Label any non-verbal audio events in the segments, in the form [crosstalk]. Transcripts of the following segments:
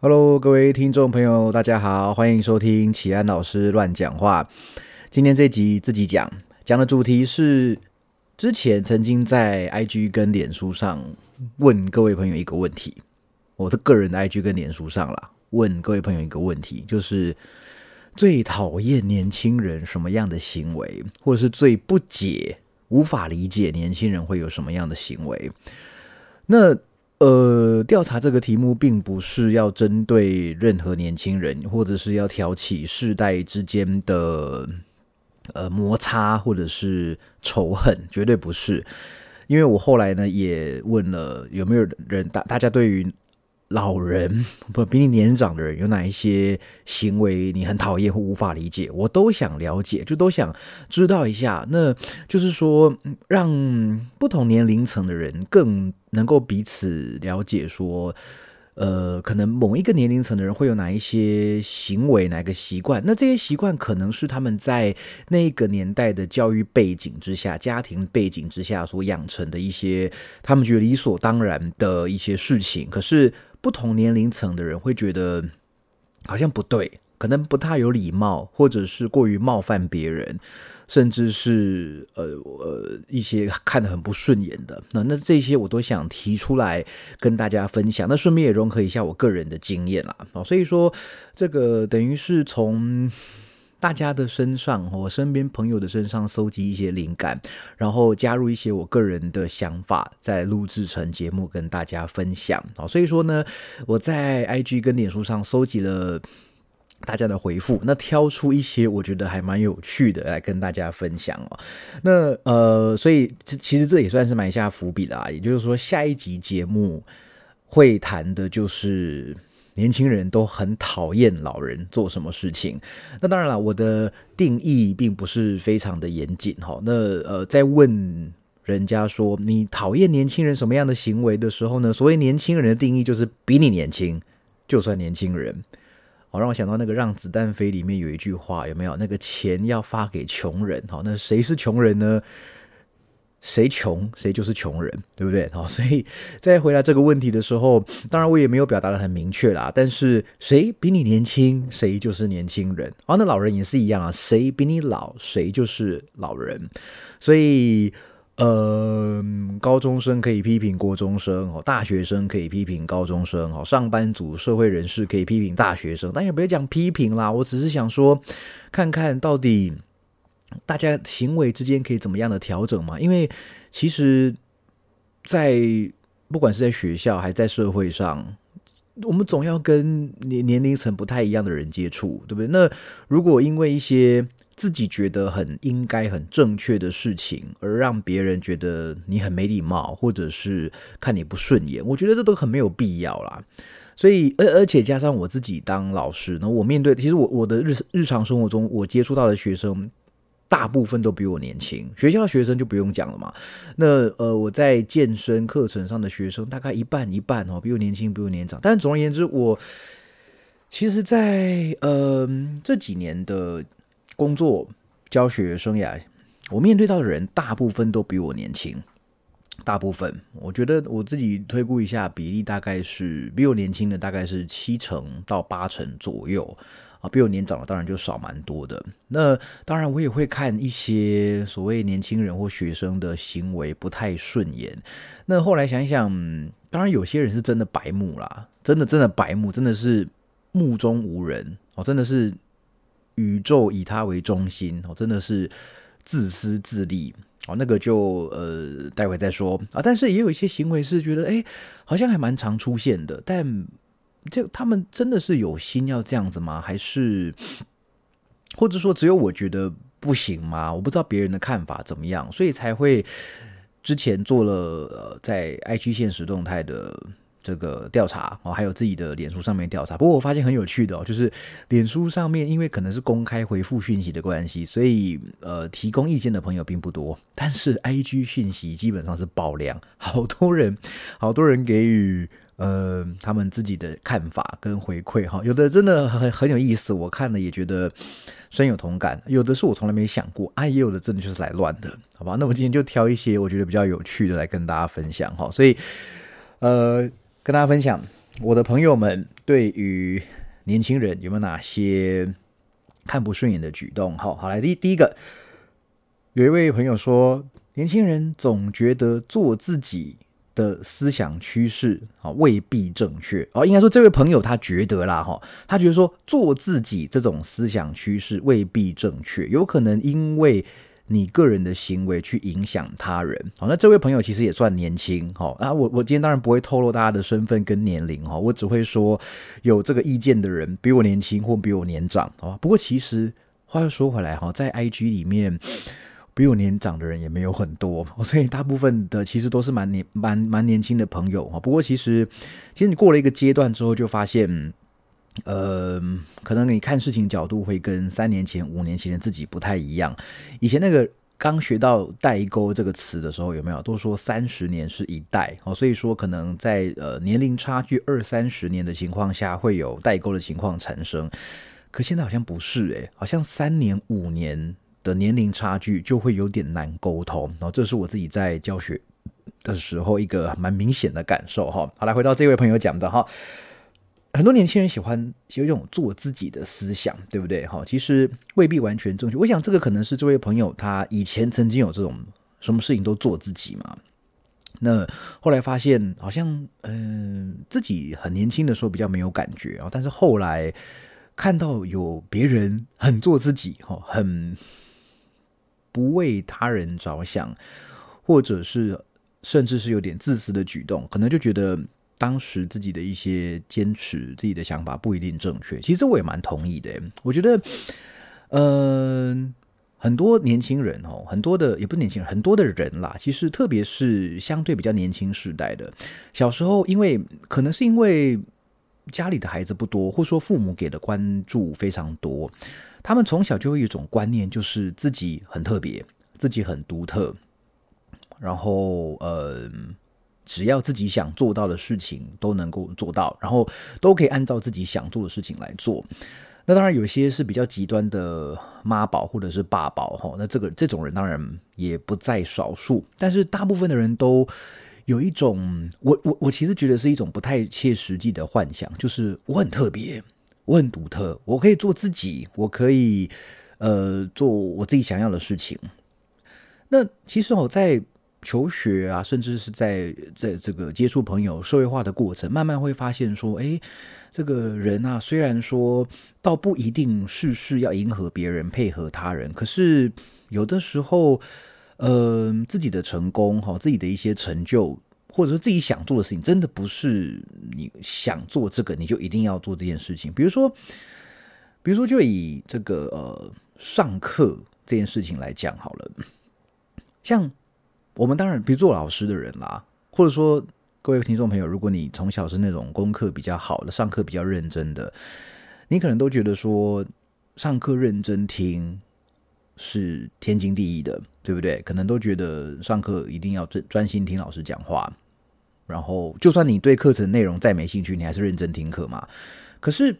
Hello，各位听众朋友，大家好，欢迎收听启安老师乱讲话。今天这集自己讲，讲的主题是之前曾经在 IG 跟脸书上问各位朋友一个问题，我的个人的 IG 跟脸书上啦，问各位朋友一个问题，就是最讨厌年轻人什么样的行为，或者是最不解、无法理解年轻人会有什么样的行为？那呃，调查这个题目并不是要针对任何年轻人，或者是要挑起世代之间的呃摩擦或者是仇恨，绝对不是。因为我后来呢也问了有没有人大大家对于。老人 [laughs] 不比你年长的人有哪一些行为你很讨厌或无法理解？我都想了解，就都想知道一下。那就是说，让不同年龄层的人更能够彼此了解。说，呃，可能某一个年龄层的人会有哪一些行为、哪个习惯？那这些习惯可能是他们在那个年代的教育背景之下、家庭背景之下所养成的一些他们觉得理所当然的一些事情。可是。不同年龄层的人会觉得好像不对，可能不太有礼貌，或者是过于冒犯别人，甚至是呃呃一些看得很不顺眼的。那那这些我都想提出来跟大家分享。那顺便也融合一下我个人的经验啦。哦，所以说这个等于是从。大家的身上，我身边朋友的身上搜集一些灵感，然后加入一些我个人的想法，再录制成节目跟大家分享。好，所以说呢，我在 IG 跟脸书上搜集了大家的回复，那挑出一些我觉得还蛮有趣的来跟大家分享哦。那呃，所以其实这也算是埋下伏笔啦，也就是说，下一集节目会谈的就是。年轻人都很讨厌老人做什么事情，那当然了，我的定义并不是非常的严谨哈。那呃，在问人家说你讨厌年轻人什么样的行为的时候呢？所谓年轻人的定义就是比你年轻就算年轻人。好，让我想到那个《让子弹飞》里面有一句话，有没有？那个钱要发给穷人，好，那谁是穷人呢？谁穷谁就是穷人，对不对？好，所以在回答这个问题的时候，当然我也没有表达的很明确啦。但是谁比你年轻，谁就是年轻人。啊，那老人也是一样啊，谁比你老，谁就是老人。所以，呃，高中生可以批评国中生，哦，大学生可以批评高中生，哦，上班族、社会人士可以批评大学生。但也不要讲批评啦，我只是想说，看看到底。大家行为之间可以怎么样的调整嘛？因为其实，在不管是在学校还是在社会上，我们总要跟年年龄层不太一样的人接触，对不对？那如果因为一些自己觉得很应该、很正确的事情，而让别人觉得你很没礼貌，或者是看你不顺眼，我觉得这都很没有必要啦。所以，而而且加上我自己当老师，那我面对其实我我的日日常生活中，我接触到的学生。大部分都比我年轻，学校的学生就不用讲了嘛。那呃，我在健身课程上的学生大概一半一半哦，比我年轻，比我年长。但总而言之，我其实，在呃这几年的工作教学生涯，我面对到的人大部分都比我年轻。大部分，我觉得我自己推估一下比例，大概是比我年轻的大概是七成到八成左右。啊，比我年长的当然就少蛮多的。那当然，我也会看一些所谓年轻人或学生的行为不太顺眼。那后来想一想，当然有些人是真的白目啦，真的真的白目，真的是目中无人哦，真的是宇宙以他为中心哦，真的是自私自利哦。那个就呃，待会再说啊。但是也有一些行为是觉得，哎，好像还蛮常出现的，但。这他们真的是有心要这样子吗？还是或者说只有我觉得不行吗？我不知道别人的看法怎么样，所以才会之前做了呃在 IG 现实动态的这个调查哦，还有自己的脸书上面调查。不过我发现很有趣的哦，就是脸书上面因为可能是公开回复讯息的关系，所以呃提供意见的朋友并不多。但是 IG 讯息基本上是爆量，好多人好多人给予。呃，他们自己的看法跟回馈哈，有的真的很很有意思，我看了也觉得深有同感；有的是我从来没想过，啊，也有的真的就是来乱的，好吧？那我今天就挑一些我觉得比较有趣的来跟大家分享哈。所以，呃，跟大家分享我的朋友们对于年轻人有没有哪些看不顺眼的举动？好好来，第第一个，有一位朋友说，年轻人总觉得做自己。的思想趋势啊未必正确哦，应该说这位朋友他觉得啦哈，他觉得说做自己这种思想趋势未必正确，有可能因为你个人的行为去影响他人。好，那这位朋友其实也算年轻哈啊，我我今天当然不会透露大家的身份跟年龄哈，我只会说有这个意见的人比我年轻或比我年长。不过其实话又说回来哈，在 IG 里面。比我年长的人也没有很多，所以大部分的其实都是蛮年蛮蛮年轻的朋友哈。不过其实，其实你过了一个阶段之后，就发现，呃，可能你看事情角度会跟三年前、五年前的自己不太一样。以前那个刚学到代沟这个词的时候，有没有都说三十年是一代哦？所以说可能在呃年龄差距二三十年的情况下，会有代沟的情况产生。可现在好像不是诶，好像三年五年。的年龄差距就会有点难沟通，然后这是我自己在教学的时候一个蛮明显的感受哈。好，来回到这位朋友讲的哈，很多年轻人喜欢有一种做自己的思想，对不对？哈，其实未必完全正确。我想这个可能是这位朋友他以前曾经有这种什么事情都做自己嘛，那后来发现好像嗯自己很年轻的时候比较没有感觉啊，但是后来看到有别人很做自己哈，很。不为他人着想，或者是甚至是有点自私的举动，可能就觉得当时自己的一些坚持、自己的想法不一定正确。其实我也蛮同意的。我觉得，嗯，很多年轻人哦，很多的也不是年轻人，很多的人啦，其实特别是相对比较年轻时代的，小时候因为可能是因为家里的孩子不多，或者说父母给的关注非常多。他们从小就有一种观念，就是自己很特别，自己很独特，然后呃，只要自己想做到的事情都能够做到，然后都可以按照自己想做的事情来做。那当然有些是比较极端的妈宝或者是爸宝哈，那这个这种人当然也不在少数，但是大部分的人都有一种，我我我其实觉得是一种不太切实际的幻想，就是我很特别。我很独特，我可以做自己，我可以呃做我自己想要的事情。那其实我在求学啊，甚至是在在这个接触朋友、社会化的过程，慢慢会发现说，哎，这个人啊，虽然说倒不一定事事要迎合别人、配合他人，可是有的时候，呃，自己的成功哈，自己的一些成就。或者说自己想做的事情，真的不是你想做这个，你就一定要做这件事情。比如说，比如说，就以这个呃上课这件事情来讲好了。像我们当然，比如做老师的人啦，或者说各位听众朋友，如果你从小是那种功课比较好的，上课比较认真的，你可能都觉得说上课认真听是天经地义的。对不对？可能都觉得上课一定要专专心听老师讲话，然后就算你对课程内容再没兴趣，你还是认真听课嘛。可是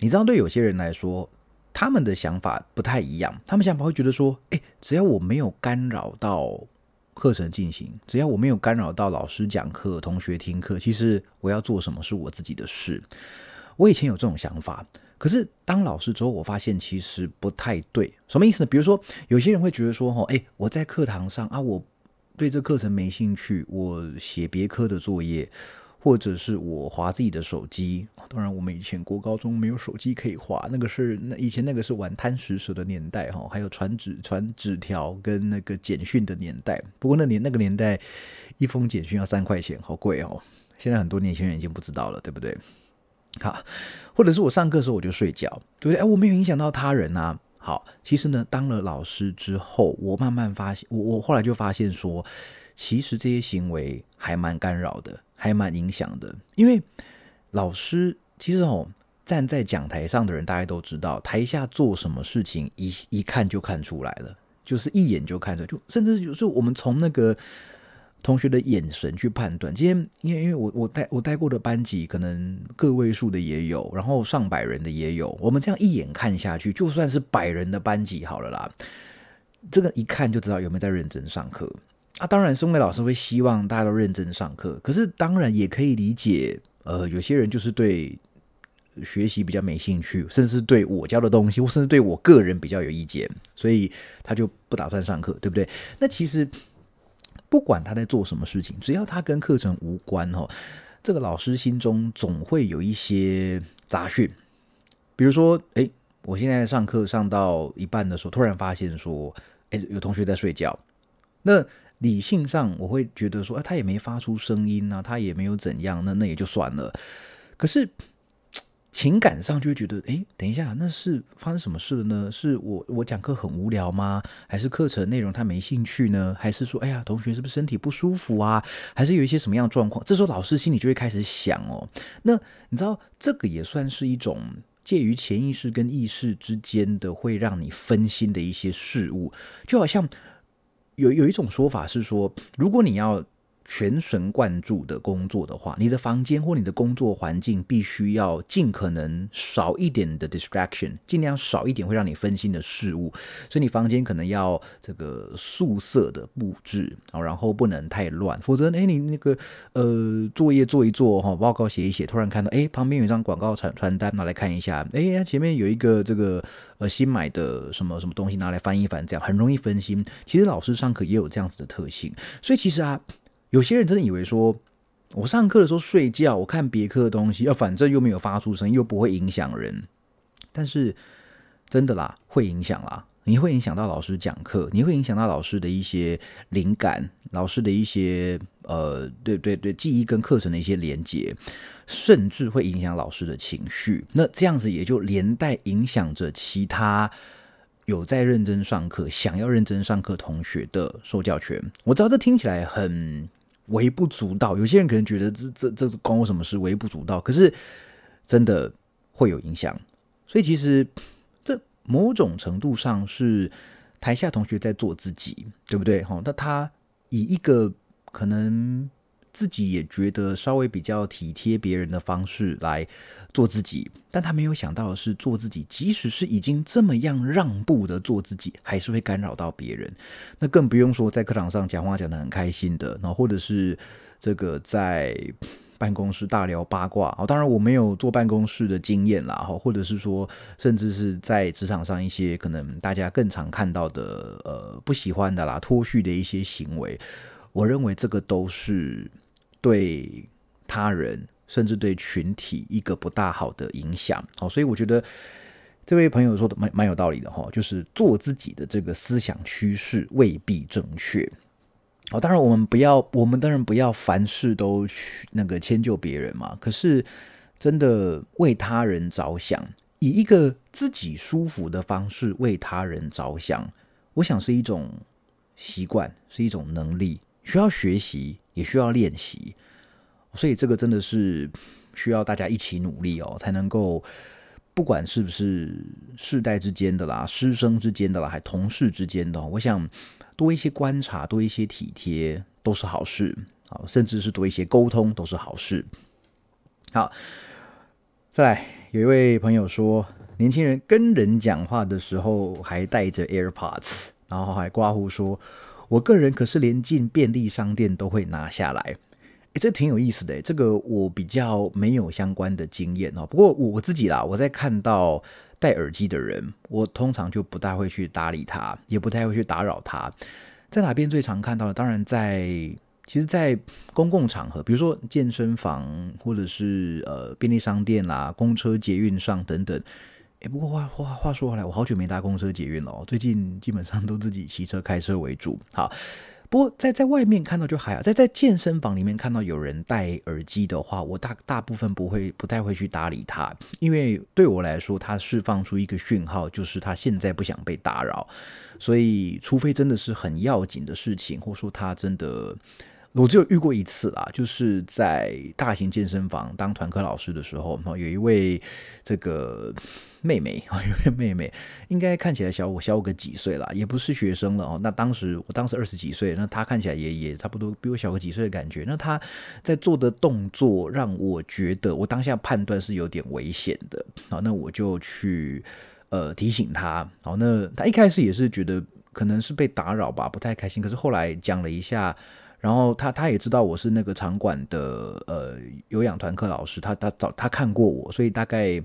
你知道，对有些人来说，他们的想法不太一样。他们想法会觉得说：，哎，只要我没有干扰到课程进行，只要我没有干扰到老师讲课、同学听课，其实我要做什么是我自己的事。我以前有这种想法。可是当老师之后，我发现其实不太对。什么意思呢？比如说，有些人会觉得说：“哈，哎，我在课堂上啊，我对这课程没兴趣，我写别科的作业，或者是我划自己的手机。当然，我们以前国高中没有手机可以划，那个是那以前那个是玩贪食蛇的年代哈，还有传纸传纸条跟那个简讯的年代。不过那年那个年代，一封简讯要三块钱，好贵哦。现在很多年轻人已经不知道了，对不对？好，或者是我上课的时候我就睡觉，对不对？哎，我没有影响到他人啊。好，其实呢，当了老师之后，我慢慢发现，我我后来就发现说，其实这些行为还蛮干扰的，还蛮影响的。因为老师其实哦，站在讲台上的人，大家都知道，台下做什么事情，一一看就看出来了，就是一眼就看出来，就甚至有时候我们从那个。同学的眼神去判断，今天因为因为我我带我带过的班级可能个位数的也有，然后上百人的也有。我们这样一眼看下去，就算是百人的班级好了啦，这个一看就知道有没有在认真上课。啊，当然，身为老师会希望大家都认真上课，可是当然也可以理解，呃，有些人就是对学习比较没兴趣，甚至对我教的东西，或甚至对我个人比较有意见，所以他就不打算上课，对不对？那其实不管他在做什么事情，只要他跟课程无关哦，这个老师心中总会有一些杂讯，比如说，哎，我现在上课上到一半的时候，突然发现说，哎，有同学在睡觉，那。理性上，我会觉得说，啊，他也没发出声音啊，他也没有怎样，那那也就算了。可是情感上就会觉得，哎，等一下，那是发生什么事了呢？是我我讲课很无聊吗？还是课程内容他没兴趣呢？还是说，哎呀，同学是不是身体不舒服啊？还是有一些什么样状况？这时候老师心里就会开始想哦，那你知道，这个也算是一种介于潜意识跟意识之间的，会让你分心的一些事物，就好像。有有一种说法是说，如果你要。全神贯注的工作的话，你的房间或你的工作环境必须要尽可能少一点的 distraction，尽量少一点会让你分心的事物。所以你房间可能要这个素色的布置啊，然后不能太乱，否则哎，你那个呃作业做一做哈，报告写一写，突然看到哎旁边有一张广告传传单，拿来看一下，哎前面有一个这个呃新买的什么什么东西拿来翻一翻，这样很容易分心。其实老师上课也有这样子的特性，所以其实啊。有些人真的以为说，我上课的时候睡觉，我看别科的东西，要反正又没有发出声音，又不会影响人。但是真的啦，会影响啦，你会影响到老师讲课，你会影响到老师的一些灵感，老师的一些呃，对对对，记忆跟课程的一些连接，甚至会影响老师的情绪。那这样子也就连带影响着其他有在认真上课、想要认真上课同学的受教权。我知道这听起来很。微不足道，有些人可能觉得这这这关我什么事？微不足道，可是真的会有影响。所以其实这某种程度上是台下同学在做自己，对不对？哈，那他以一个可能。自己也觉得稍微比较体贴别人的方式来做自己，但他没有想到的是，做自己，即使是已经这么样让步的做自己，还是会干扰到别人。那更不用说在课堂上讲话讲的很开心的，然后或者是这个在办公室大聊八卦啊。当然我没有坐办公室的经验啦，或者是说，甚至是在职场上一些可能大家更常看到的呃不喜欢的啦脱序的一些行为，我认为这个都是。对他人，甚至对群体一个不大好的影响，好，所以我觉得这位朋友说的蛮蛮有道理的哈，就是做自己的这个思想趋势未必正确。好，当然我们不要，我们当然不要凡事都去那个迁就别人嘛。可是真的为他人着想，以一个自己舒服的方式为他人着想，我想是一种习惯，是一种能力，需要学习。也需要练习，所以这个真的是需要大家一起努力哦，才能够不管是不是世代之间的啦、师生之间的啦，还同事之间的，我想多一些观察、多一些体贴都是好事啊，甚至是多一些沟通都是好事。好，再来，有一位朋友说，年轻人跟人讲话的时候还带着 AirPods，然后还刮胡说。我个人可是连进便利商店都会拿下来，诶，这挺有意思的。这个我比较没有相关的经验哦。不过我自己啦，我在看到戴耳机的人，我通常就不大会去搭理他，也不太会去打扰他。在哪边最常看到的？当然在，其实，在公共场合，比如说健身房，或者是呃便利商店啦、公车、捷运上等等。哎，不过话话话说回来，我好久没搭公车捷运了，最近基本上都自己骑车开车为主。好，不过在在外面看到就还好，在在健身房里面看到有人戴耳机的话，我大大部分不会不太会去搭理他，因为对我来说，他释放出一个讯号，就是他现在不想被打扰，所以除非真的是很要紧的事情，或者说他真的。我只有遇过一次啦，就是在大型健身房当团课老师的时候，有一位这个妹妹啊，[laughs] 有位妹妹，应该看起来小我小我个几岁啦，也不是学生了哦。那当时我当时二十几岁，那她看起来也也差不多比我小个几岁的感觉。那她在做的动作让我觉得，我当下判断是有点危险的。好，那我就去呃提醒她。好，那她一开始也是觉得可能是被打扰吧，不太开心。可是后来讲了一下。然后他他也知道我是那个场馆的呃有氧团课老师，他他早他看过我，所以大概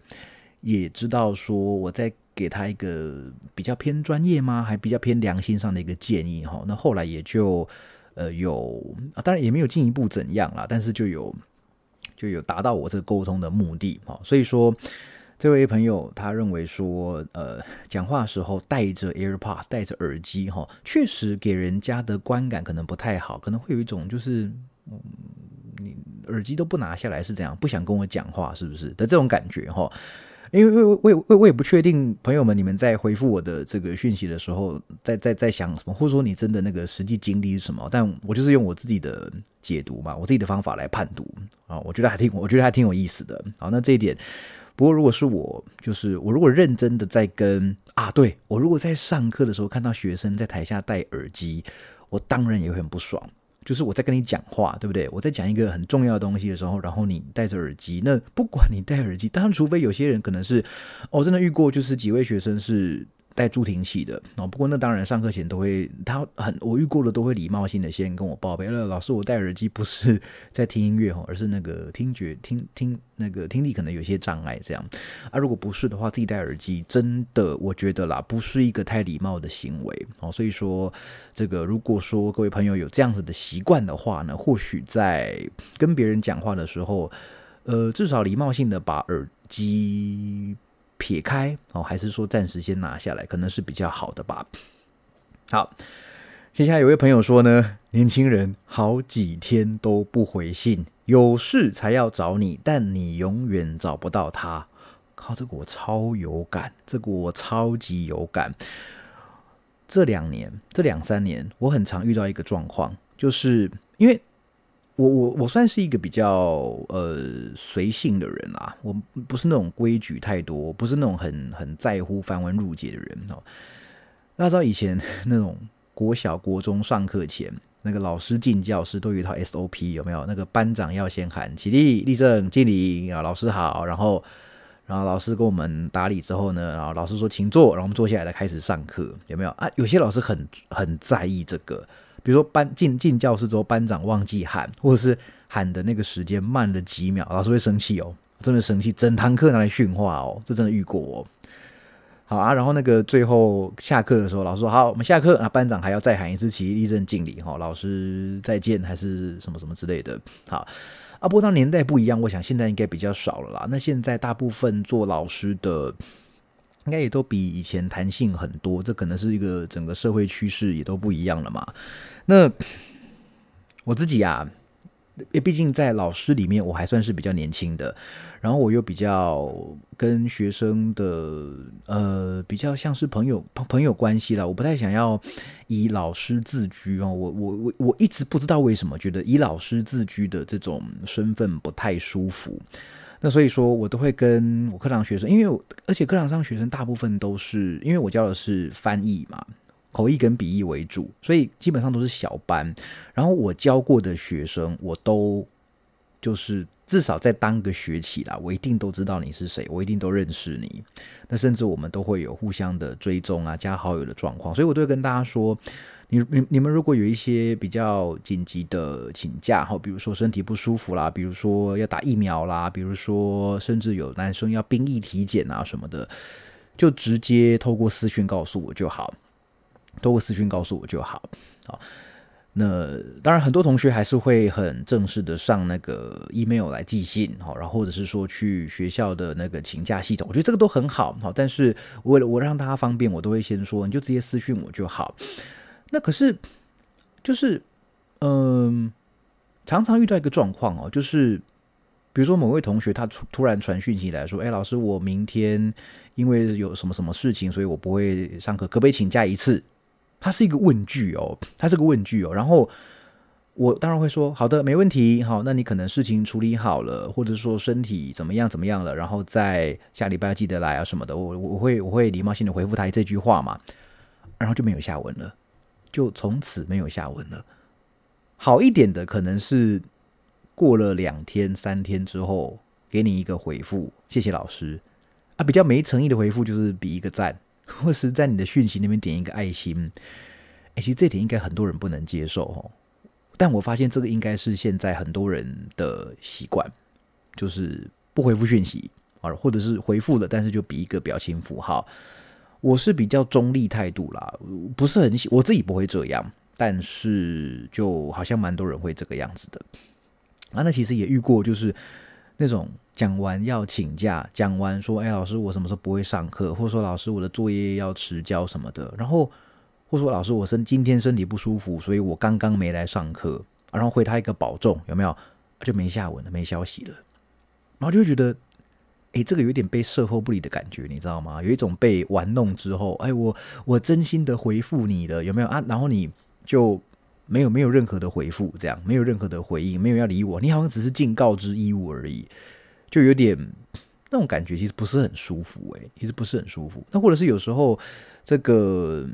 也知道说我在给他一个比较偏专业吗，还比较偏良心上的一个建议哈。那后来也就呃有，当然也没有进一步怎样啦，但是就有就有达到我这个沟通的目的哈。所以说。这位朋友他认为说，呃，[laughs] 讲话时候戴着 AirPods，戴着耳机，哈，确实给人家的观感可能不太好，可能会有一种就是，嗯，你耳机都不拿下来是怎样，不想跟我讲话是不是的这种感觉，哈。因为我我我我也不确定，朋友们你们在回复我的这个讯息的时候，在在在想什么，或者说你真的那个实际经历是什么？但我就是用我自己的解读嘛，我自己的方法来判读啊，我觉得还挺，我觉得还挺有意思的。好，那这一点。不过，如果是我，就是我如果认真的在跟啊，对我如果在上课的时候看到学生在台下戴耳机，我当然也会很不爽。就是我在跟你讲话，对不对？我在讲一个很重要的东西的时候，然后你戴着耳机，那不管你戴耳机，当然除非有些人可能是，哦真的遇过，就是几位学生是。带助听器的哦，不过那当然上课前都会，他很我遇过的都会礼貌性的先跟我报备了，老师我戴耳机不是在听音乐哦，而是那个听觉听听那个听力可能有些障碍这样啊，如果不是的话，自己戴耳机真的我觉得啦，不是一个太礼貌的行为哦，所以说这个如果说各位朋友有这样子的习惯的话呢，或许在跟别人讲话的时候，呃，至少礼貌性的把耳机。撇开哦，还是说暂时先拿下来，可能是比较好的吧。好，接下来有位朋友说呢，年轻人好几天都不回信，有事才要找你，但你永远找不到他。靠，这个我超有感，这个我超级有感。这两年，这两三年，我很常遇到一个状况，就是因为。我我我算是一个比较呃随性的人啦，我不是那种规矩太多，不是那种很很在乎繁文缛节的人哦。大家知道以前 [laughs] 那种国小国中上课前，那个老师进教室都有一套 SOP，有没有？那个班长要先喊起立、立正、敬礼啊，老师好，然后然后老师跟我们打理之后呢，然后老师说请坐，然后我们坐下来再开始上课，有没有啊？有些老师很很在意这个。比如说班进进教室之后，班长忘记喊，或者是喊的那个时间慢了几秒，老师会生气哦，真的生气，整堂课拿来训话哦，这真的遇过哦。好啊，然后那个最后下课的时候，老师说好，我们下课啊，班长还要再喊一次起立正敬礼哈，老师再见还是什么什么之类的。好啊，不过当年代不一样，我想现在应该比较少了啦。那现在大部分做老师的。应该也都比以前弹性很多，这可能是一个整个社会趋势也都不一样了嘛。那我自己啊，毕竟在老师里面我还算是比较年轻的，然后我又比较跟学生的呃比较像是朋友朋友关系了，我不太想要以老师自居哦。我我我我一直不知道为什么觉得以老师自居的这种身份不太舒服。那所以说，我都会跟我课堂学生，因为而且课堂上学生大部分都是，因为我教的是翻译嘛，口译跟笔译为主，所以基本上都是小班。然后我教过的学生，我都就是至少在当个学期啦，我一定都知道你是谁，我一定都认识你。那甚至我们都会有互相的追踪啊，加好友的状况，所以我都会跟大家说。你你你们如果有一些比较紧急的请假哈，比如说身体不舒服啦，比如说要打疫苗啦，比如说甚至有男生要兵役体检啊什么的，就直接透过私讯告诉我就好，透过私讯告诉我就好。好，那当然很多同学还是会很正式的上那个 email 来寄信，好，然后或者是说去学校的那个请假系统，我觉得这个都很好，好，但是为了我让大家方便，我都会先说，你就直接私讯我就好。那可是，就是，嗯，常常遇到一个状况哦，就是，比如说某位同学他突突然传讯息来说，哎，老师，我明天因为有什么什么事情，所以我不会上课，可不可以请假一次？它是一个问句哦，它是个问句哦。然后我当然会说，好的，没问题。好，那你可能事情处理好了，或者说身体怎么样怎么样了，然后在下礼拜记得来啊什么的。我我会我会礼貌性的回复他这句话嘛，然后就没有下文了。就从此没有下文了。好一点的可能是过了两天、三天之后给你一个回复，谢谢老师啊。比较没诚意的回复就是比一个赞，或是在你的讯息那边点一个爱心。哎，其实这点应该很多人不能接受哦。但我发现这个应该是现在很多人的习惯，就是不回复讯息啊，或者是回复了，但是就比一个表情符号。我是比较中立态度啦，不是很喜，我自己不会这样，但是就好像蛮多人会这个样子的。啊，那其实也遇过，就是那种讲完要请假，讲完说，哎，老师我什么时候不会上课，或者说老师我的作业要迟交什么的，然后或者说老师我身今天身体不舒服，所以我刚刚没来上课，然后回他一个保重，有没有？就没下文了，没消息了，然后就会觉得。哎，这个有点被售后不理的感觉，你知道吗？有一种被玩弄之后，哎，我我真心的回复你了，有没有啊？然后你就没有没有任何的回复，这样没有任何的回应，没有要理我，你好像只是尽告知义务而已，就有点那种感觉，其实不是很舒服，哎，其实不是很舒服。那或者是有时候这个，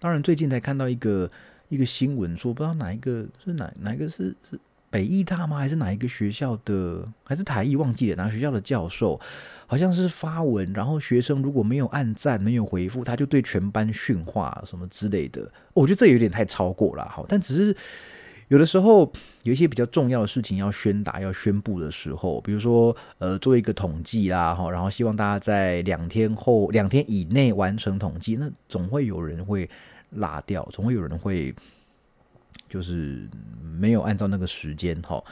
当然最近才看到一个一个新闻，说不知道哪一个是哪哪一个是是。北艺大吗？还是哪一个学校的？还是台艺？忘记了哪个学校的教授？好像是发文，然后学生如果没有按赞、没有回复，他就对全班训话什么之类的。我觉得这有点太超过了，好，但只是有的时候有一些比较重要的事情要宣达、要宣布的时候，比如说呃做一个统计啦，哈，然后希望大家在两天后、两天以内完成统计，那总会有人会拉掉，总会有人会。就是没有按照那个时间哈，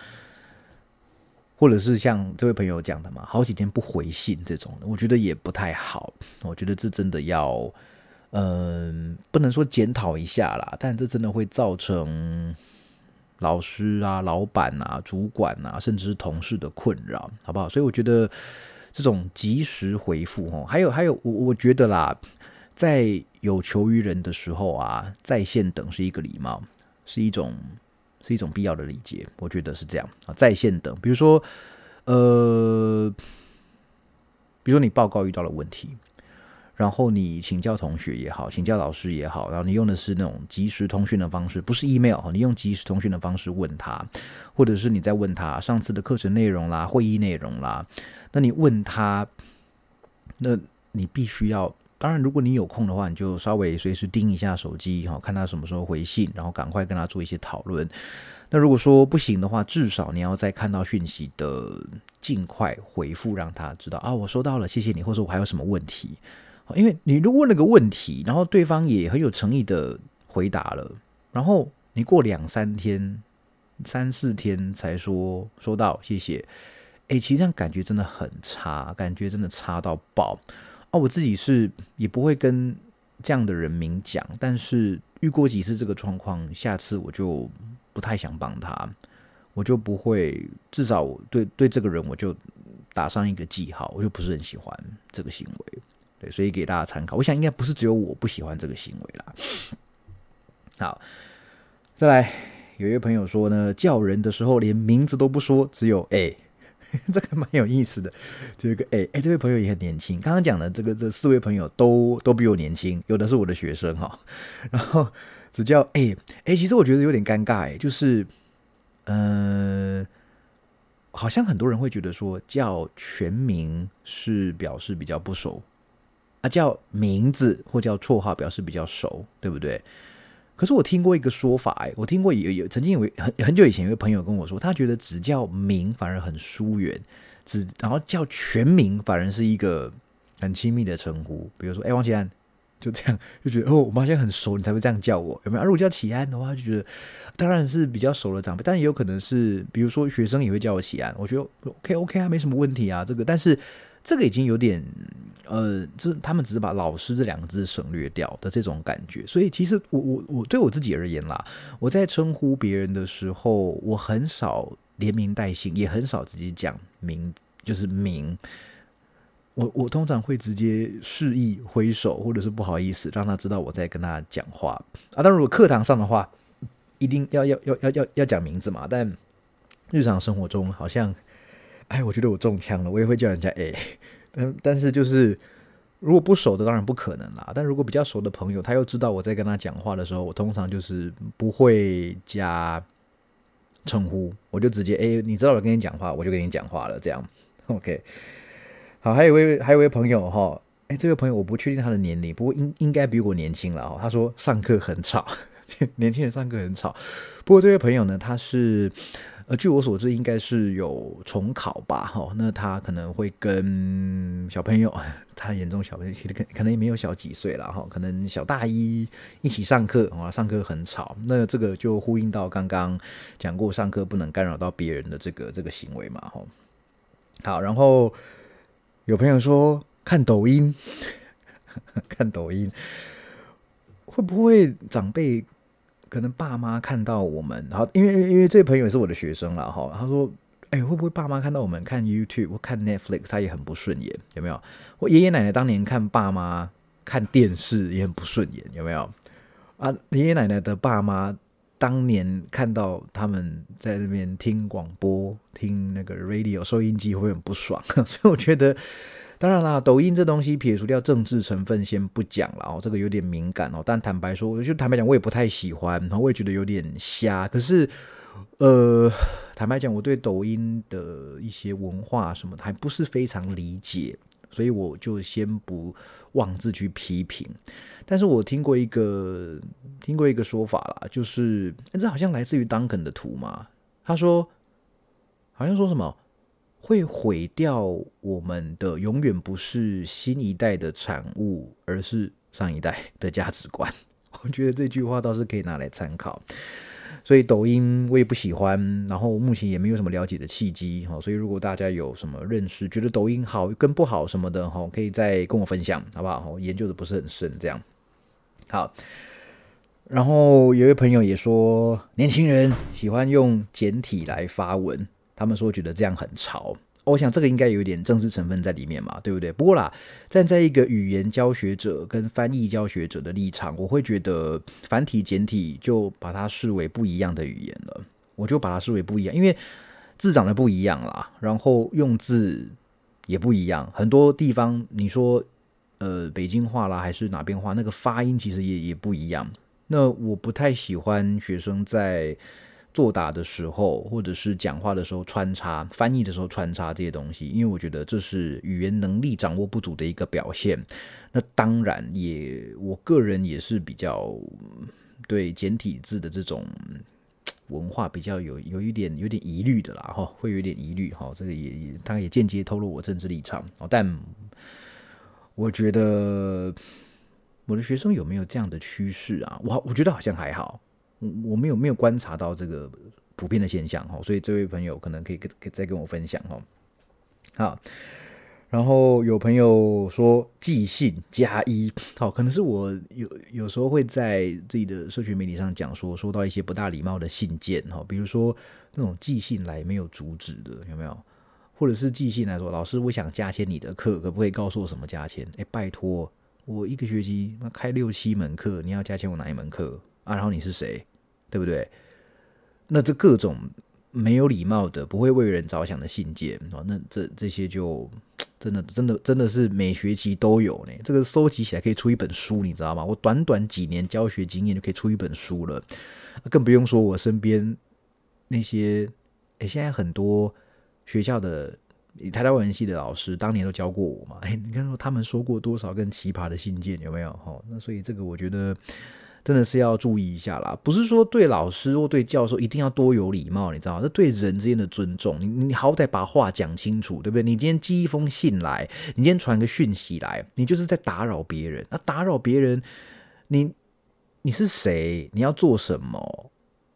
或者是像这位朋友讲的嘛，好几天不回信这种，我觉得也不太好。我觉得这真的要，嗯，不能说检讨一下啦，但这真的会造成老师啊、老板啊、主管啊，甚至是同事的困扰，好不好？所以我觉得这种及时回复哦，还有还有，我我觉得啦，在有求于人的时候啊，在线等是一个礼貌。是一种是一种必要的理解，我觉得是这样啊。在线等，比如说，呃，比如说你报告遇到了问题，然后你请教同学也好，请教老师也好，然后你用的是那种即时通讯的方式，不是 email 你用即时通讯的方式问他，或者是你在问他上次的课程内容啦、会议内容啦，那你问他，那你必须要。当然，如果你有空的话，你就稍微随时盯一下手机，哈，看他什么时候回信，然后赶快跟他做一些讨论。那如果说不行的话，至少你要在看到讯息的尽快回复，让他知道啊，我收到了，谢谢你，或者我还有什么问题。因为你如问了个问题，然后对方也很有诚意的回答了，然后你过两三天、三四天才说收到，谢谢，哎，其实这样感觉真的很差，感觉真的差到爆。啊，我自己是也不会跟这样的人明讲，但是遇过几次这个状况，下次我就不太想帮他，我就不会，至少对对这个人我就打上一个记号，我就不是很喜欢这个行为，对，所以给大家参考。我想应该不是只有我不喜欢这个行为啦。好，再来，有一位朋友说呢，叫人的时候连名字都不说，只有哎。[laughs] 这个蛮有意思的，这个哎哎，这位朋友也很年轻。刚刚讲的这个这四位朋友都都比我年轻，有的是我的学生哈。[laughs] 然后只叫哎哎，其实我觉得有点尴尬哎，就是嗯，好像很多人会觉得说叫全名是表示比较不熟啊，叫名字或叫绰号表示比较熟，对不对？可是我听过一个说法，哎，我听过有有曾经有很很久以前有个朋友跟我说，他觉得只叫名反而很疏远，只然后叫全名反而是一个很亲密的称呼。比如说，哎，王启安，就这样 [laughs] 就觉得哦，我们好像很熟，你才会这样叫我，有没有？如果叫启安的话，就觉得当然是比较熟的长辈，但也有可能是，比如说学生也会叫我启安，我觉得 OK OK 啊，没什么问题啊，这个，但是。这个已经有点，呃，就是他们只是把“老师”这两个字省略掉的这种感觉。所以，其实我我我对我自己而言啦，我在称呼别人的时候，我很少连名带姓，也很少直接讲名，就是名。我我通常会直接示意挥手，或者是不好意思，让他知道我在跟他讲话啊。但如果课堂上的话，一定要要要要要要讲名字嘛。但日常生活中好像。哎，我觉得我中枪了，我也会叫人家哎，但但是就是如果不熟的当然不可能啦，但如果比较熟的朋友，他又知道我在跟他讲话的时候，我通常就是不会加称呼，我就直接哎，你知道我跟你讲话，我就跟你讲话了，这样 OK。好，还有一位还有一位朋友哈，哎，这位朋友我不确定他的年龄，不过应应该比我年轻了哈。他说上课很吵，[laughs] 年轻人上课很吵。不过这位朋友呢，他是。呃，据我所知，应该是有重考吧，哈，那他可能会跟小朋友，[laughs] 他眼中小朋友其实可可能也没有小几岁了，哈，可能小大一一起上课，啊，上课很吵，那这个就呼应到刚刚讲过上课不能干扰到别人的这个这个行为嘛，哈。好，然后有朋友说看抖音，[laughs] 看抖音会不会长辈？可能爸妈看到我们，然后因为因为这位朋友也是我的学生了哈，他说：“哎，会不会爸妈看到我们看 YouTube 或看 Netflix，他也很不顺眼？有没有？我爷爷奶奶当年看爸妈看电视也很不顺眼，有没有？啊，爷爷奶奶的爸妈当年看到他们在那边听广播、听那个 radio 收音机会很不爽，[laughs] 所以我觉得。”当然啦，抖音这东西撇除掉政治成分先不讲了哦，这个有点敏感哦。但坦白说，我就坦白讲，我也不太喜欢，然后我也觉得有点瞎。可是，呃，坦白讲，我对抖音的一些文化什么的还不是非常理解，所以我就先不妄自去批评。但是我听过一个听过一个说法啦，就是这好像来自于 Duncan 的图嘛，他说好像说什么。会毁掉我们的，永远不是新一代的产物，而是上一代的价值观。[laughs] 我觉得这句话倒是可以拿来参考。所以抖音我也不喜欢，然后目前也没有什么了解的契机哈。所以如果大家有什么认识，觉得抖音好跟不好什么的哈，可以再跟我分享，好不好？我研究的不是很深，这样好。然后有位朋友也说，年轻人喜欢用简体来发文。他们说觉得这样很潮，我想这个应该有一点政治成分在里面嘛，对不对？不过啦，站在一个语言教学者跟翻译教学者的立场，我会觉得繁体简体就把它视为不一样的语言了，我就把它视为不一样，因为字长得不一样啦，然后用字也不一样，很多地方你说呃北京话啦还是哪边话，那个发音其实也也不一样。那我不太喜欢学生在。作答的时候，或者是讲话的时候穿插翻译的时候穿插这些东西，因为我觉得这是语言能力掌握不足的一个表现。那当然也，我个人也是比较对简体字的这种文化比较有有一点有点疑虑的啦，哈，会有点疑虑哈。这个也也，他也间接透露我政治立场哦。但我觉得我的学生有没有这样的趋势啊？我我觉得好像还好。我我没有没有观察到这个普遍的现象哈，所以这位朋友可能可以跟再跟我分享哈。好，然后有朋友说寄信加一，好，可能是我有有时候会在自己的社群媒体上讲说，收到一些不大礼貌的信件哈，比如说那种寄信来没有主旨的有没有？或者是寄信来说，老师我想加签你的课，可不可以告诉我什么加签？哎，拜托，我一个学期那开六七门课，你要加签我哪一门课？啊，然后你是谁，对不对？那这各种没有礼貌的、不会为人着想的信件啊，那这这些就真的、真的、真的是每学期都有呢。这个收集起来可以出一本书，你知道吗？我短短几年教学经验就可以出一本书了，更不用说我身边那些诶，现在很多学校的台大文系的老师当年都教过我嘛。哎，你看说他们说过多少更奇葩的信件，有没有？哈，那所以这个我觉得。真的是要注意一下啦，不是说对老师或对教授一定要多有礼貌，你知道吗？这对人之间的尊重，你你好歹把话讲清楚，对不对？你今天寄一封信来，你今天传个讯息来，你就是在打扰别人。那打扰别人，你你是谁？你要做什么？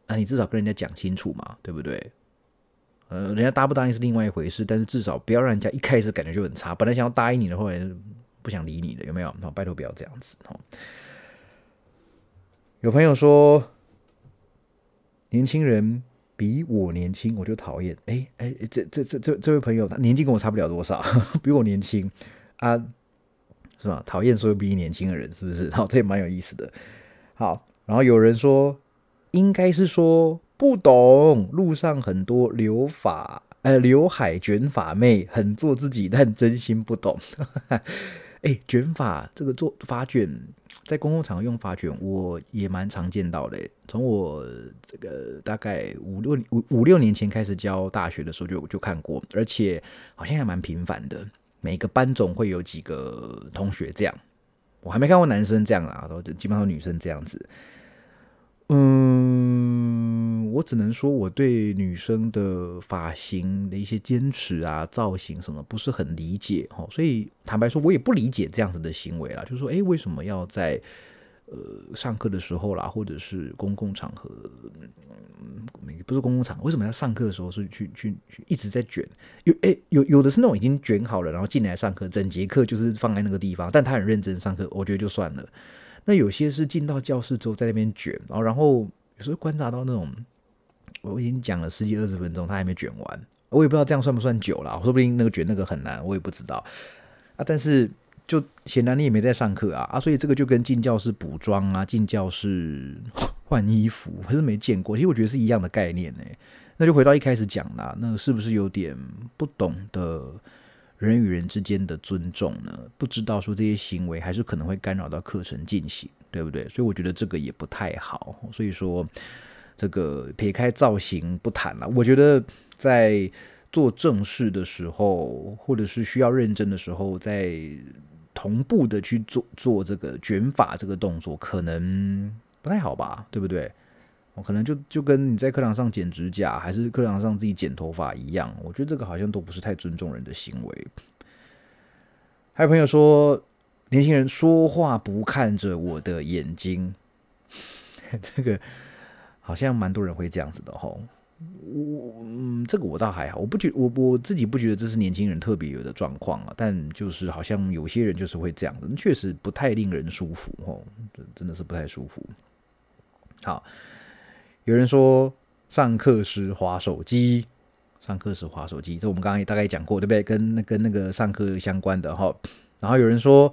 啊，你至少跟人家讲清楚嘛，对不对？呃，人家答不答应是另外一回事，但是至少不要让人家一开始感觉就很差。本来想要答应你的，后来不想理你的，有没有？好，拜托不要这样子，好。有朋友说，年轻人比我年轻，我就讨厌。哎哎，这这这这这位朋友，他年纪跟我差不了多少，[laughs] 比我年轻啊，是吧？讨厌所有比你年轻的人，是不是？好，[laughs] 这也蛮有意思的。好，然后有人说，应该是说不懂，路上很多留发呃刘海卷发妹，很做自己，但真心不懂。[laughs] 哎，卷发这个做发卷。在公共场合用发卷，我也蛮常见到的。从我这个大概五六五五六年前开始教大学的时候，就就看过，而且好像还蛮频繁的。每个班总会有几个同学这样，我还没看过男生这样啊，都基本上女生这样子。嗯，我只能说我对女生的发型的一些坚持啊、造型什么不是很理解哈，所以坦白说，我也不理解这样子的行为啦。就是说，哎，为什么要在呃上课的时候啦，或者是公共场合，嗯，不是公共场合，为什么要上课的时候是去去去一直在卷？有哎有有的是那种已经卷好了，然后进来上课，整节课就是放在那个地方，但他很认真上课，我觉得就算了。那有些是进到教室之后在那边卷，然后然后有时候观察到那种，我已经讲了十几二十分钟，他还没卷完，我也不知道这样算不算久了，说不定那个卷那个很难，我也不知道啊。但是就显然你也没在上课啊啊，所以这个就跟进教室补妆啊，进教室换衣服，还是没见过。其实我觉得是一样的概念呢。那就回到一开始讲啦，那是不是有点不懂得？人与人之间的尊重呢？不知道说这些行为还是可能会干扰到课程进行，对不对？所以我觉得这个也不太好。所以说，这个撇开造型不谈了，我觉得在做正事的时候，或者是需要认真的时候，在同步的去做做这个卷发这个动作，可能不太好吧？对不对？我可能就就跟你在课堂上剪指甲，还是课堂上自己剪头发一样，我觉得这个好像都不是太尊重人的行为。还有朋友说，年轻人说话不看着我的眼睛，[laughs] 这个好像蛮多人会这样子的吼。我嗯，这个我倒还好，我不觉我我自己不觉得这是年轻人特别有的状况啊，但就是好像有些人就是会这样子，确实不太令人舒服吼，真的是不太舒服。好。有人说上课时划手机，上课时划手机，这我们刚刚也大概讲过，对不对？跟那跟那个上课相关的哈。然后有人说，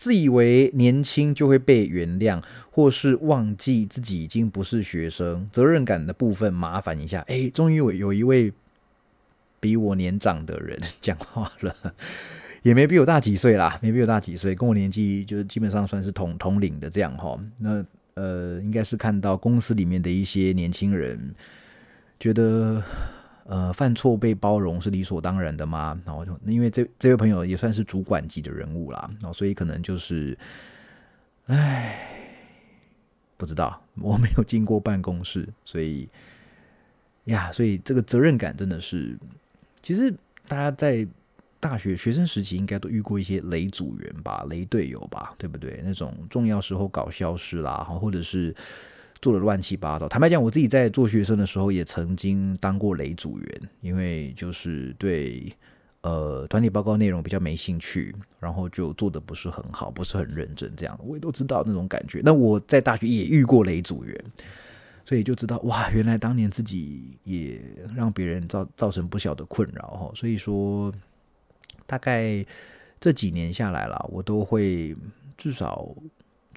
自以为年轻就会被原谅，或是忘记自己已经不是学生，责任感的部分麻烦一下。哎，终于有有一位比我年长的人讲话了，[laughs] 也没比我大几岁啦，没比我大几岁，跟我年纪就基本上算是同同龄的这样哈。那。呃，应该是看到公司里面的一些年轻人觉得，呃，犯错被包容是理所当然的吗？然后就因为这这位朋友也算是主管级的人物啦，然后所以可能就是，唉，不知道，我没有进过办公室，所以呀，所以这个责任感真的是，其实大家在。大学学生时期应该都遇过一些雷组员吧，雷队友吧，对不对？那种重要时候搞消失啦，或者是做的乱七八糟。坦白讲，我自己在做学生的时候也曾经当过雷组员，因为就是对呃团体报告内容比较没兴趣，然后就做的不是很好，不是很认真，这样我也都知道那种感觉。那我在大学也遇过雷组员，所以就知道哇，原来当年自己也让别人造造成不小的困扰哈。所以说。大概这几年下来了，我都会至少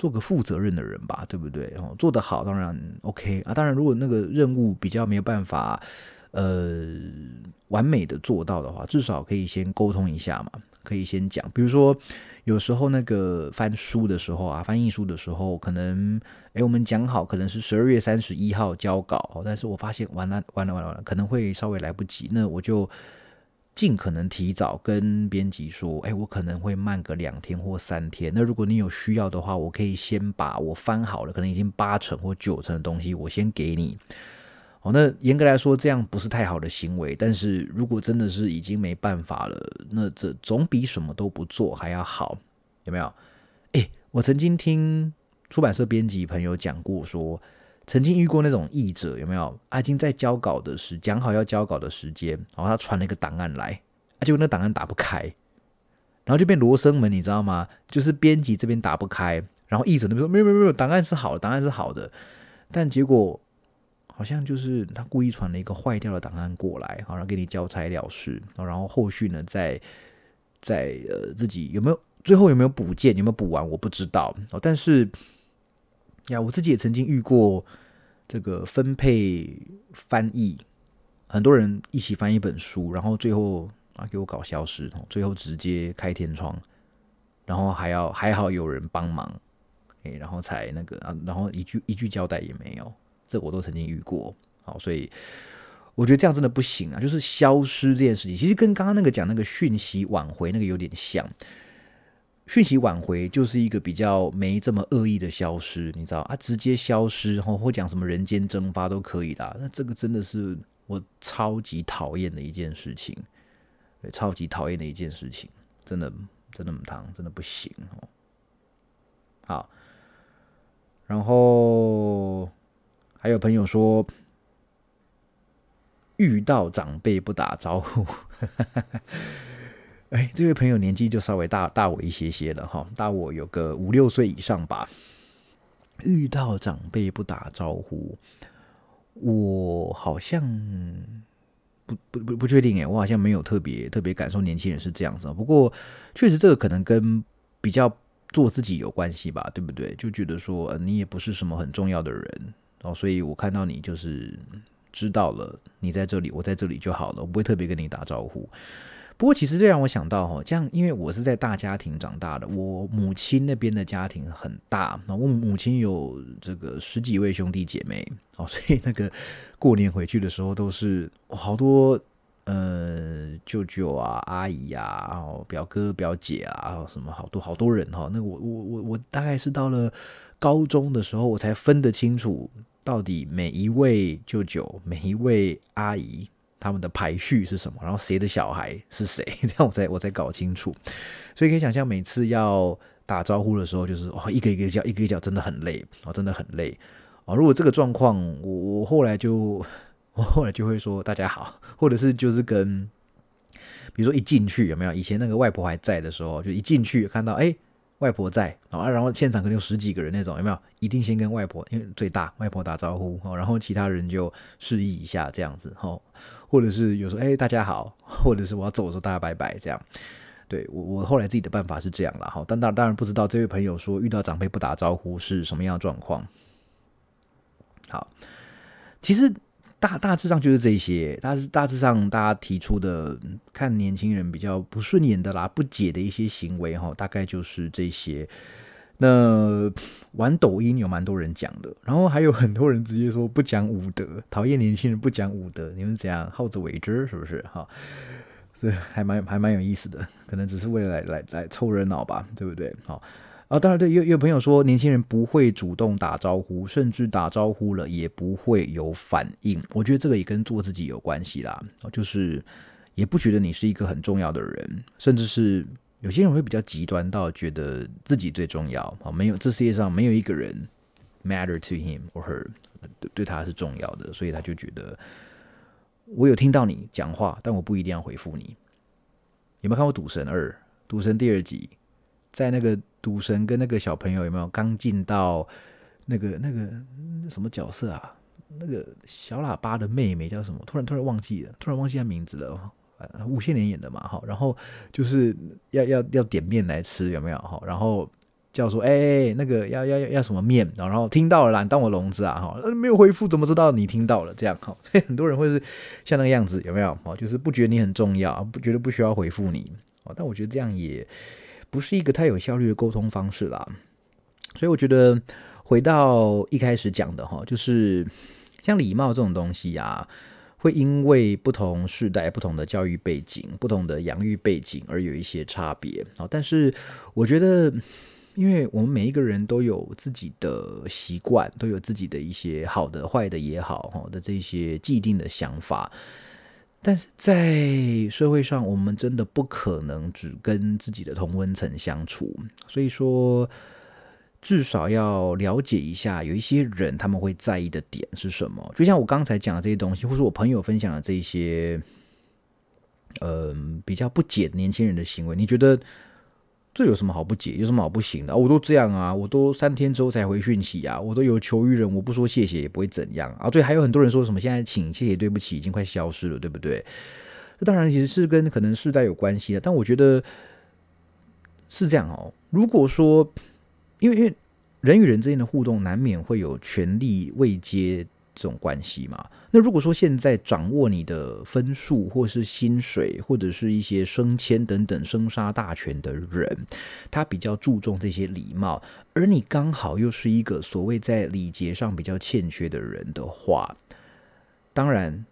做个负责任的人吧，对不对？哦，做得好当然 OK 啊。当然，如果那个任务比较没有办法呃完美的做到的话，至少可以先沟通一下嘛，可以先讲。比如说，有时候那个翻书的时候啊，翻译书的时候，可能哎，我们讲好可能是十二月三十一号交稿，但是我发现完了完了完了完了，可能会稍微来不及，那我就。尽可能提早跟编辑说，哎，我可能会慢个两天或三天。那如果你有需要的话，我可以先把我翻好了，可能已经八成或九成的东西，我先给你。哦，那严格来说，这样不是太好的行为。但是如果真的是已经没办法了，那这总比什么都不做还要好，有没有？哎，我曾经听出版社编辑朋友讲过说。曾经遇过那种译者，有没有？阿金在交稿的时，讲好要交稿的时间，然后他传了一个档案来，结果那档案打不开，然后就变罗生门，你知道吗？就是编辑这边打不开，然后译者那边说没有没有没有，档案是好的，档案是好的，但结果好像就是他故意传了一个坏掉的档案过来，好，然后给你交差了事，然后后续呢，在在呃自己有没有最后有没有补件，有没有补完，我不知道，但是。呀，我自己也曾经遇过这个分配翻译，很多人一起翻一本书，然后最后啊给我搞消失，最后直接开天窗，然后还要还好有人帮忙，哎，然后才那个啊，然后一句一句交代也没有，这我都曾经遇过，好，所以我觉得这样真的不行啊，就是消失这件事情，其实跟刚刚那个讲那个讯息挽回那个有点像。讯息挽回就是一个比较没这么恶意的消失，你知道啊？直接消失，或讲什么人间蒸发都可以啦。那这个真的是我超级讨厌的一件事情，对，超级讨厌的一件事情，真的真的不汤，真的不行哦。好，然后还有朋友说，遇到长辈不打招呼。哎，这位朋友年纪就稍微大大我一些些了哈，大我有个五六岁以上吧。遇到长辈不打招呼，我好像不不不不确定哎，我好像没有特别特别感受年轻人是这样子。不过确实这个可能跟比较做自己有关系吧，对不对？就觉得说你也不是什么很重要的人哦，所以我看到你就是知道了你在这里，我在这里就好了，我不会特别跟你打招呼。不过，其实这让我想到哈，这样，因为我是在大家庭长大的，我母亲那边的家庭很大，那我母亲有这个十几位兄弟姐妹哦，[laughs] 所以那个过年回去的时候都是好多呃舅舅啊、阿姨啊、哦表哥表姐啊，什么好多好多人哈。那我我我我大概是到了高中的时候，我才分得清楚到底每一位舅舅、每一位阿姨。他们的排序是什么？然后谁的小孩是谁？[laughs] 这样我才我才搞清楚。所以可以想象，每次要打招呼的时候，就是哦，一个一个叫，一个一个叫，真的很累哦，真的很累哦。如果这个状况，我我后来就 [laughs] 我后来就会说大家好，[laughs] 或者是就是跟，比如说一进去有没有？以前那个外婆还在的时候，就一进去看到哎。外婆在啊，然后现场可能有十几个人那种，有没有？一定先跟外婆，因为最大，外婆打招呼，然后其他人就示意一下这样子哈，或者是有时候哎大家好，或者是我要走的时候大家拜拜这样。对我我后来自己的办法是这样了哈，但当当然不知道这位朋友说遇到长辈不打招呼是什么样的状况。好，其实。大大致上就是这些，大致大致上大家提出的看年轻人比较不顺眼的啦、不解的一些行为哈，大概就是这些。那玩抖音有蛮多人讲的，然后还有很多人直接说不讲武德，讨厌年轻人不讲武德，你们怎样好自为之是不是？哈，这还蛮还蛮有意思的，可能只是为了来来来凑热闹吧，对不对？好。啊，当然对，有有朋友说年轻人不会主动打招呼，甚至打招呼了也不会有反应。我觉得这个也跟做自己有关系啦，就是也不觉得你是一个很重要的人，甚至是有些人会比较极端到觉得自己最重要啊，没有这世界上没有一个人 matter to him or her，对他是重要的，所以他就觉得我有听到你讲话，但我不一定要回复你。有没有看过《赌神二》？《赌神》第二集，在那个。赌神跟那个小朋友有没有刚进到那个那个什么角色啊？那个小喇叭的妹妹叫什么？突然突然忘记了，突然忘记她名字了。呃，无限连演的嘛，哈。然后就是要要要点面来吃，有没有？哈。然后叫说，哎，那个要要要要什么面？然后听到了，啦当我聋子啊？哈，没有回复，怎么知道你听到了？这样哈。[laughs] 所以很多人会是像那个样子，有没有？哦，就是不觉得你很重要，不觉得不需要回复你。哦，但我觉得这样也。不是一个太有效率的沟通方式啦，所以我觉得回到一开始讲的哈，就是像礼貌这种东西啊，会因为不同世代、不同的教育背景、不同的养育背景而有一些差别啊。但是我觉得，因为我们每一个人都有自己的习惯，都有自己的一些好的、坏的也好哈的这些既定的想法。但是在社会上，我们真的不可能只跟自己的同温层相处，所以说至少要了解一下，有一些人他们会在意的点是什么。就像我刚才讲的这些东西，或是我朋友分享的这些，嗯，比较不解年轻人的行为，你觉得？这有什么好不解？有什么好不行的？我都这样啊，我都三天之后才回讯息啊，我都有求于人，我不说谢谢也不会怎样啊。对，还有很多人说什么现在请谢谢对不起已经快消失了，对不对？这当然其实是跟可能世代有关系的，但我觉得是这样哦。如果说因为因为人与人之间的互动难免会有权力未接。这种关系嘛，那如果说现在掌握你的分数，或是薪水，或者是一些升迁等等生杀大权的人，他比较注重这些礼貌，而你刚好又是一个所谓在礼节上比较欠缺的人的话，当然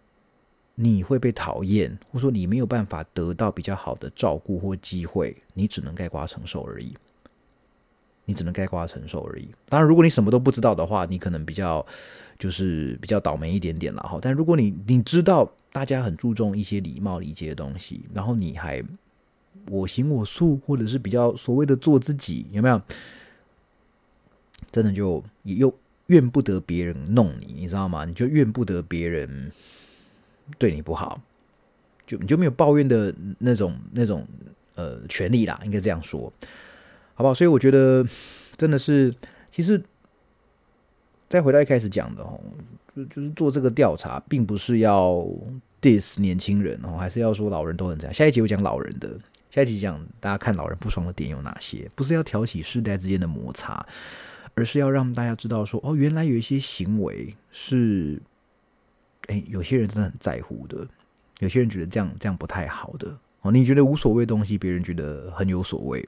你会被讨厌，或说你没有办法得到比较好的照顾或机会，你只能盖瓜承受而已。你只能盖瓜承受而已。当然，如果你什么都不知道的话，你可能比较就是比较倒霉一点点了哈。但如果你你知道大家很注重一些礼貌礼节的东西，然后你还我行我素，或者是比较所谓的做自己，有没有？真的就又怨不得别人弄你，你知道吗？你就怨不得别人对你不好，就你就没有抱怨的那种那种呃权利啦，应该这样说。好不好？所以我觉得真的是，其实再回到一开始讲的哦，就就是做这个调查，并不是要 diss 年轻人哦，还是要说老人都很这样。下一集我讲老人的，下一集讲大家看老人不爽的点有哪些，不是要挑起世代之间的摩擦，而是要让大家知道说，哦，原来有一些行为是，哎，有些人真的很在乎的，有些人觉得这样这样不太好的哦，你觉得无所谓东西，别人觉得很有所谓。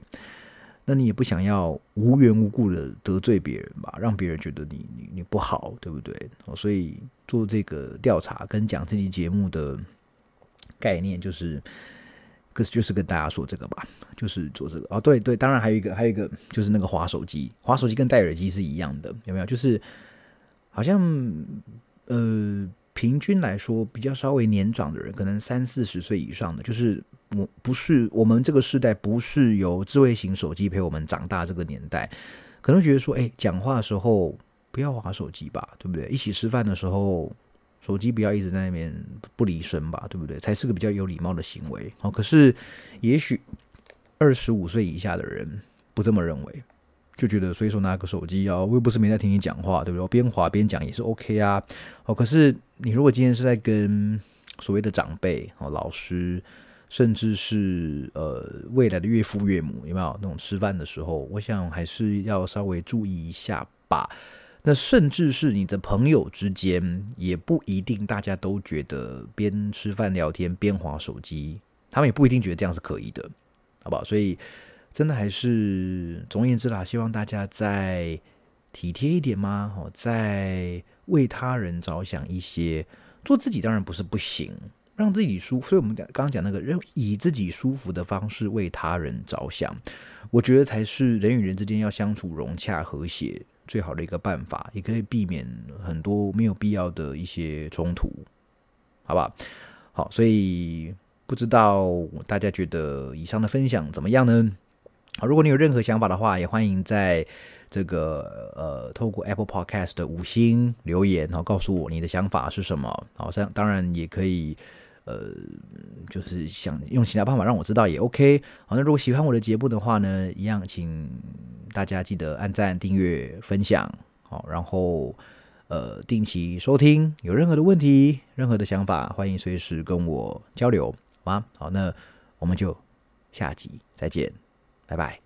那你也不想要无缘无故的得罪别人吧，让别人觉得你你你不好，对不对？哦，所以做这个调查跟讲这期节目的概念就是，可是就是跟大家说这个吧，就是做这个哦，对对，当然还有一个还有一个就是那个滑手机，滑手机跟戴耳机是一样的，有没有？就是好像呃。平均来说，比较稍微年长的人，可能三四十岁以上的，就是我不是我们这个时代，不是由智慧型手机陪我们长大这个年代，可能觉得说，哎，讲话的时候不要划手机吧，对不对？一起吃饭的时候，手机不要一直在那边不离身吧，对不对？才是个比较有礼貌的行为。好，可是也许二十五岁以下的人不这么认为。就觉得随手拿个手机啊，我又不是没在听你讲话，对不对？边滑边讲也是 OK 啊。哦，可是你如果今天是在跟所谓的长辈、哦老师，甚至是呃未来的岳父岳母，有没有那种吃饭的时候？我想还是要稍微注意一下吧。那甚至是你的朋友之间，也不一定大家都觉得边吃饭聊天边划手机，他们也不一定觉得这样是可以的，好不好？所以。真的还是，总而言之啦，希望大家再体贴一点吗？哦，再为他人着想一些，做自己当然不是不行，让自己舒服。所以我们讲刚刚讲那个，以自己舒服的方式为他人着想，我觉得才是人与人之间要相处融洽和谐最好的一个办法，也可以避免很多没有必要的一些冲突，好不好？所以不知道大家觉得以上的分享怎么样呢？如果你有任何想法的话，也欢迎在这个呃，透过 Apple Podcast 的五星留言，然后告诉我你的想法是什么。好，像当然也可以，呃，就是想用其他办法让我知道也 OK。好，那如果喜欢我的节目的话呢，一样请大家记得按赞、订阅、分享。好，然后呃，定期收听。有任何的问题、任何的想法，欢迎随时跟我交流，好吗？好，那我们就下集再见。拜拜。